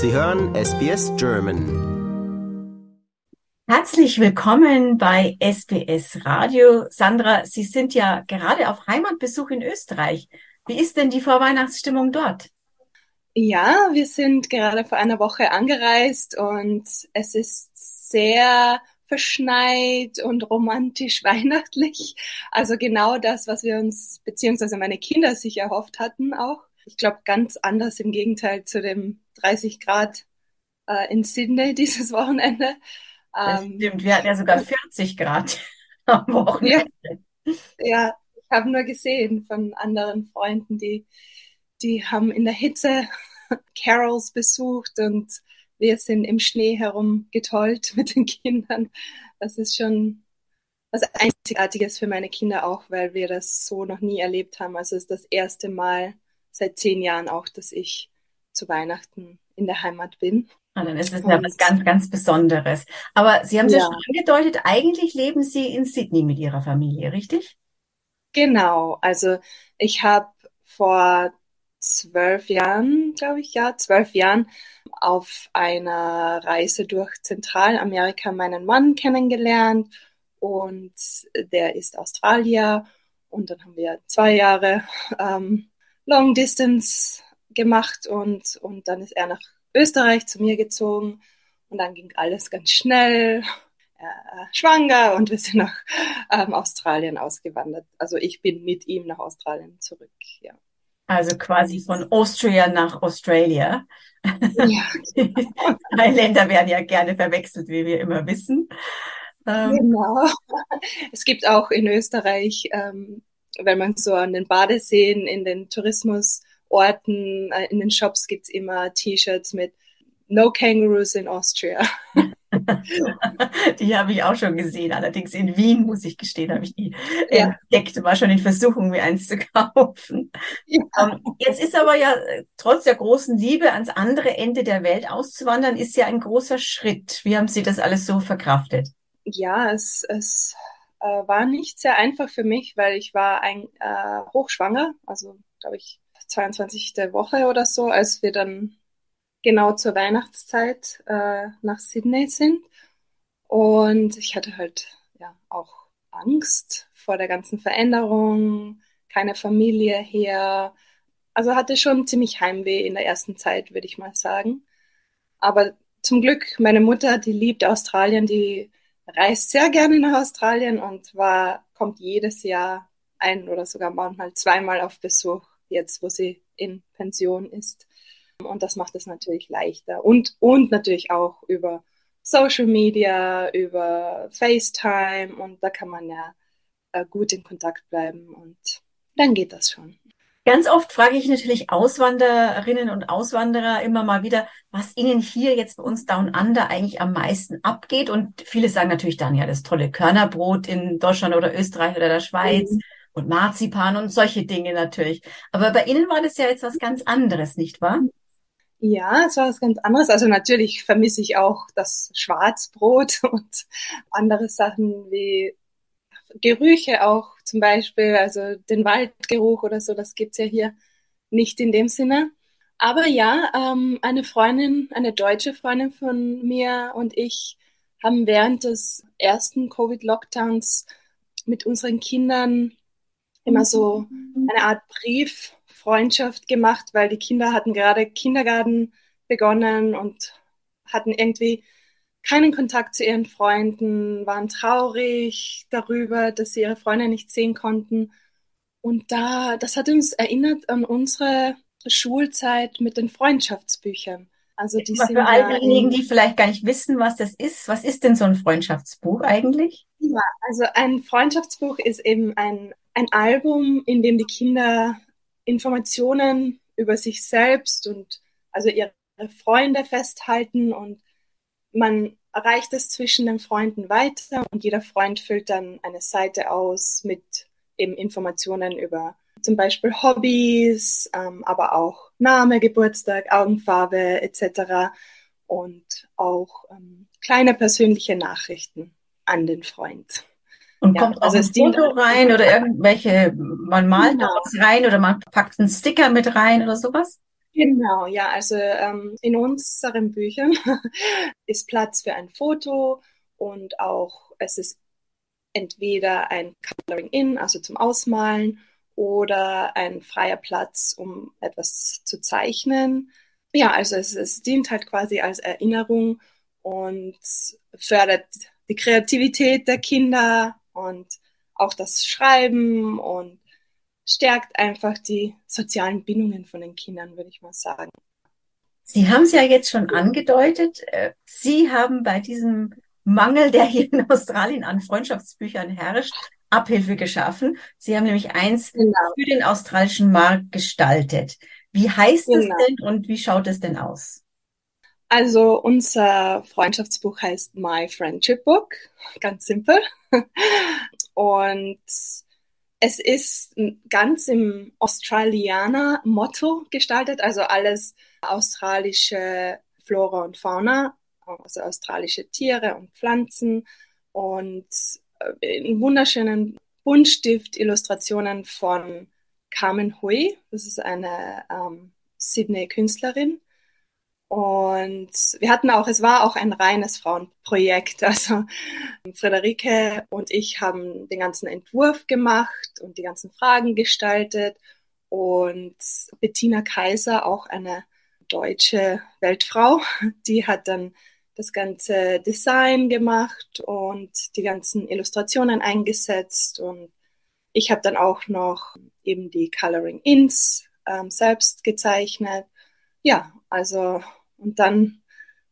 Sie hören SBS German. Herzlich willkommen bei SBS Radio. Sandra, Sie sind ja gerade auf Heimatbesuch in Österreich. Wie ist denn die Vorweihnachtsstimmung dort? Ja, wir sind gerade vor einer Woche angereist und es ist sehr verschneit und romantisch weihnachtlich. Also genau das, was wir uns, beziehungsweise meine Kinder sich erhofft hatten auch. Ich glaube, ganz anders im Gegenteil zu dem 30 Grad äh, in Sydney dieses Wochenende. Ähm, stimmt, wir hatten ja sogar 40 Grad am Wochenende. Ja, ja ich habe nur gesehen von anderen Freunden, die, die haben in der Hitze Carols besucht und wir sind im Schnee herumgetollt mit den Kindern. Das ist schon was Einzigartiges für meine Kinder auch, weil wir das so noch nie erlebt haben. Also es ist das erste Mal seit zehn Jahren auch, dass ich zu Weihnachten in der Heimat bin. Ah, dann ist es ja was ganz, ganz Besonderes. Aber Sie haben es ja. ja schon angedeutet, eigentlich leben Sie in Sydney mit Ihrer Familie, richtig? Genau. Also ich habe vor zwölf Jahren, glaube ich, ja, zwölf Jahren auf einer Reise durch Zentralamerika meinen Mann kennengelernt und der ist Australier und dann haben wir zwei Jahre ähm, Long Distance gemacht und, und dann ist er nach Österreich zu mir gezogen und dann ging alles ganz schnell. Äh, schwanger und wir sind nach ähm, Australien ausgewandert. Also ich bin mit ihm nach Australien zurück, ja. Also quasi von Austria nach Australia. Ja. Zwei Länder werden ja gerne verwechselt, wie wir immer wissen. Ähm, genau. Es gibt auch in Österreich ähm, wenn man so an den Badeseen, in den Tourismusorten, äh, in den Shops gibt's immer T-Shirts mit No Kangaroos in Austria. die habe ich auch schon gesehen. Allerdings in Wien, muss ich gestehen, habe ich die ja. entdeckt, war schon in Versuchung, mir eins zu kaufen. Ja. Ähm, jetzt ist aber ja, trotz der großen Liebe ans andere Ende der Welt auszuwandern, ist ja ein großer Schritt. Wie haben Sie das alles so verkraftet? Ja, es, es äh, war nicht sehr einfach für mich, weil ich war ein, äh, hochschwanger, also glaube ich 22. Woche oder so, als wir dann genau zur Weihnachtszeit äh, nach Sydney sind. Und ich hatte halt ja auch Angst vor der ganzen Veränderung, keine Familie her. Also hatte schon ziemlich Heimweh in der ersten Zeit, würde ich mal sagen. Aber zum Glück, meine Mutter, die liebt Australien, die reist sehr gerne nach Australien und war, kommt jedes Jahr ein oder sogar manchmal zweimal auf Besuch, jetzt wo sie in Pension ist. Und das macht es natürlich leichter. Und, und natürlich auch über Social Media, über FaceTime und da kann man ja äh, gut in Kontakt bleiben und dann geht das schon. Ganz oft frage ich natürlich Auswanderinnen und Auswanderer immer mal wieder, was ihnen hier jetzt bei uns Down Under eigentlich am meisten abgeht. Und viele sagen natürlich dann, ja, das tolle Körnerbrot in Deutschland oder Österreich oder der Schweiz mhm. Und Marzipan und solche Dinge natürlich. Aber bei Ihnen war das ja jetzt was ganz anderes, nicht wahr? Ja, es war was ganz anderes. Also natürlich vermisse ich auch das Schwarzbrot und andere Sachen wie Gerüche auch zum Beispiel, also den Waldgeruch oder so, das gibt's ja hier nicht in dem Sinne. Aber ja, ähm, eine Freundin, eine deutsche Freundin von mir und ich haben während des ersten Covid-Lockdowns mit unseren Kindern immer so eine Art Brieffreundschaft gemacht, weil die Kinder hatten gerade Kindergarten begonnen und hatten irgendwie keinen Kontakt zu ihren Freunden, waren traurig darüber, dass sie ihre Freunde nicht sehen konnten. Und da, das hat uns erinnert an unsere Schulzeit mit den Freundschaftsbüchern. Also die sind für all diejenigen, die vielleicht gar nicht wissen, was das ist. Was ist denn so ein Freundschaftsbuch eigentlich? Ja, also ein Freundschaftsbuch ist eben ein, ein Album, in dem die Kinder Informationen über sich selbst und also ihre Freunde festhalten und man reicht es zwischen den Freunden weiter und jeder Freund füllt dann eine Seite aus mit eben Informationen über zum Beispiel Hobbys, ähm, aber auch Name, Geburtstag, Augenfarbe etc. und auch ähm, kleine persönliche Nachrichten an den Freund. Und ja, kommt also auch ein Foto rein oder irgendwelche, man malt genau. was rein oder man packt einen Sticker mit rein oder sowas? Genau, ja, also ähm, in unseren Büchern ist Platz für ein Foto und auch es ist entweder ein Coloring In, also zum Ausmalen, oder ein freier Platz, um etwas zu zeichnen. Ja, also es, es dient halt quasi als Erinnerung und fördert die Kreativität der Kinder und auch das Schreiben und stärkt einfach die sozialen Bindungen von den Kindern, würde ich mal sagen. Sie haben es ja jetzt schon angedeutet. Äh, Sie haben bei diesem Mangel, der hier in Australien an Freundschaftsbüchern herrscht, Abhilfe geschaffen. Sie haben nämlich eins genau. für den australischen Markt gestaltet. Wie heißt genau. es denn und wie schaut es denn aus? Also unser Freundschaftsbuch heißt My Friendship Book, ganz simpel. Und es ist ganz im Australianer-Motto gestaltet, also alles australische Flora und Fauna, also australische Tiere und Pflanzen und äh, in wunderschönen Buntstift-Illustrationen von Carmen Hui. Das ist eine ähm, Sydney-Künstlerin. Und wir hatten auch, es war auch ein reines Frauenprojekt. Also Friederike und ich haben den ganzen Entwurf gemacht und die ganzen Fragen gestaltet. Und Bettina Kaiser, auch eine deutsche Weltfrau, die hat dann das ganze Design gemacht und die ganzen Illustrationen eingesetzt. Und ich habe dann auch noch eben die Coloring Ins ähm, selbst gezeichnet. Ja, also und dann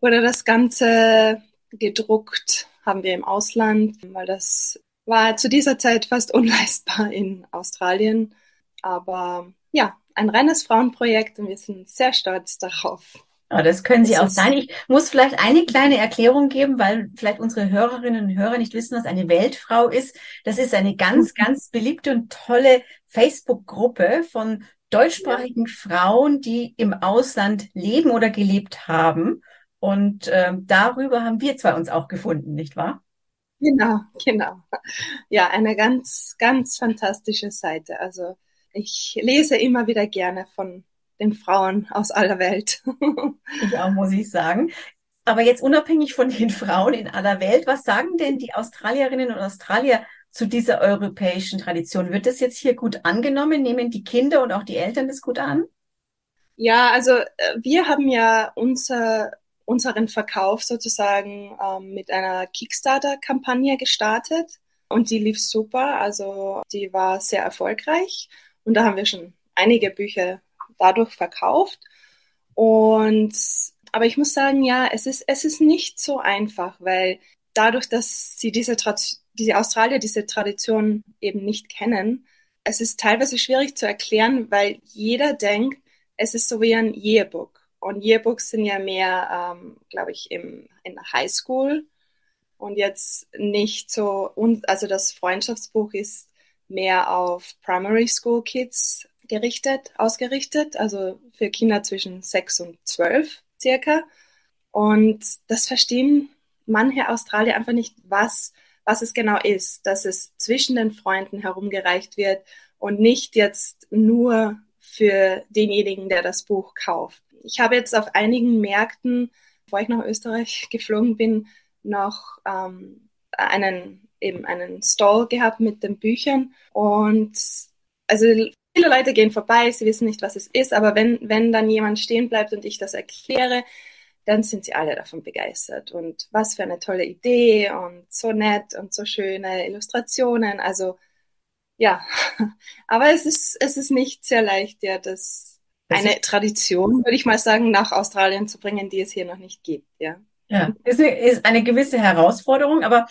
wurde das Ganze gedruckt, haben wir im Ausland, weil das war zu dieser Zeit fast unleistbar in Australien. Aber ja, ein reines Frauenprojekt und wir sind sehr stolz darauf. Oh, das können Sie das auch sein. Ich muss vielleicht eine kleine Erklärung geben, weil vielleicht unsere Hörerinnen und Hörer nicht wissen, was eine Weltfrau ist. Das ist eine ganz, mhm. ganz beliebte und tolle Facebook-Gruppe von deutschsprachigen Frauen, die im Ausland leben oder gelebt haben. Und äh, darüber haben wir zwei uns auch gefunden, nicht wahr? Genau, genau. Ja, eine ganz, ganz fantastische Seite. Also ich lese immer wieder gerne von den Frauen aus aller Welt. auch, muss ich sagen. Aber jetzt unabhängig von den Frauen in aller Welt, was sagen denn die Australierinnen und Australier zu dieser europäischen Tradition. Wird das jetzt hier gut angenommen? Nehmen die Kinder und auch die Eltern das gut an? Ja, also äh, wir haben ja unser, unseren Verkauf sozusagen ähm, mit einer Kickstarter-Kampagne gestartet und die lief super. Also die war sehr erfolgreich und da haben wir schon einige Bücher dadurch verkauft. Und aber ich muss sagen, ja, es ist, es ist nicht so einfach, weil dadurch, dass sie diese Tradition die Australier diese Tradition eben nicht kennen. Es ist teilweise schwierig zu erklären, weil jeder denkt, es ist so wie ein Yearbook. Und Yearbooks sind ja mehr, ähm, glaube ich, im, in der Highschool und jetzt nicht so, und, also das Freundschaftsbuch ist mehr auf Primary School Kids gerichtet, ausgerichtet, also für Kinder zwischen sechs und zwölf circa. Und das verstehen manche Australier einfach nicht, was was es genau ist, dass es zwischen den Freunden herumgereicht wird und nicht jetzt nur für denjenigen, der das Buch kauft. Ich habe jetzt auf einigen Märkten, bevor ich nach Österreich geflogen bin, noch ähm, einen eben einen Stall gehabt mit den Büchern und also viele Leute gehen vorbei, sie wissen nicht, was es ist, aber wenn wenn dann jemand stehen bleibt und ich das erkläre, dann sind sie alle davon begeistert. Und was für eine tolle Idee und so nett und so schöne Illustrationen. Also ja, aber es ist, es ist nicht sehr leicht, ja, das, eine Tradition, würde ich mal sagen, nach Australien zu bringen, die es hier noch nicht gibt, ja. Ja, ist eine gewisse Herausforderung, aber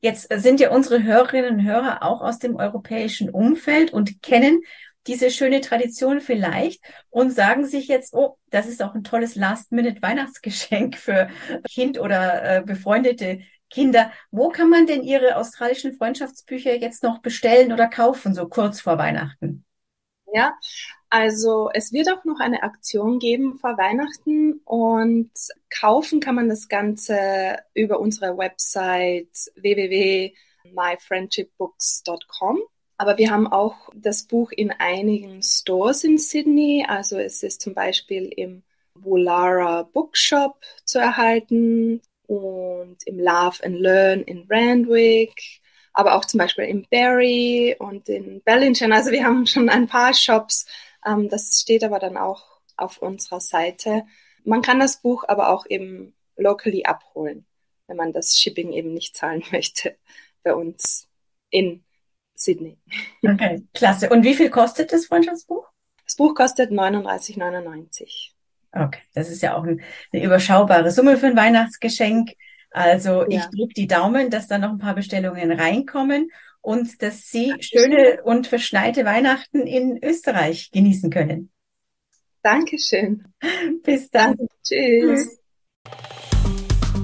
jetzt sind ja unsere Hörerinnen und Hörer auch aus dem europäischen Umfeld und kennen diese schöne Tradition vielleicht und sagen sich jetzt, oh, das ist auch ein tolles Last-Minute-Weihnachtsgeschenk für Kind oder äh, befreundete Kinder. Wo kann man denn Ihre australischen Freundschaftsbücher jetzt noch bestellen oder kaufen, so kurz vor Weihnachten? Ja, also es wird auch noch eine Aktion geben vor Weihnachten und kaufen kann man das Ganze über unsere Website www.myfriendshipbooks.com Aber wir haben auch das Buch in einigen Stores in Sydney. Also es ist zum Beispiel im Wolara Bookshop zu erhalten und im Love and Learn in Randwick, aber auch zum Beispiel in Barry und in Bellingen. Also wir haben schon ein paar Shops. Ähm, das steht aber dann auch auf unserer Seite. Man kann das Buch aber auch eben locally abholen, wenn man das Shipping eben nicht zahlen möchte bei uns in Sydney. Okay, klasse. Und wie viel kostet das Freundschaftsbuch? Das Buch kostet 39,99. Okay, das ist ja auch eine überschaubare Summe für ein Weihnachtsgeschenk. Also ja. ich drücke die Daumen, dass da noch ein paar Bestellungen reinkommen und dass Sie schöne und verschneite Weihnachten in Österreich genießen können. Dankeschön. Bis dann. Danke. Tschüss.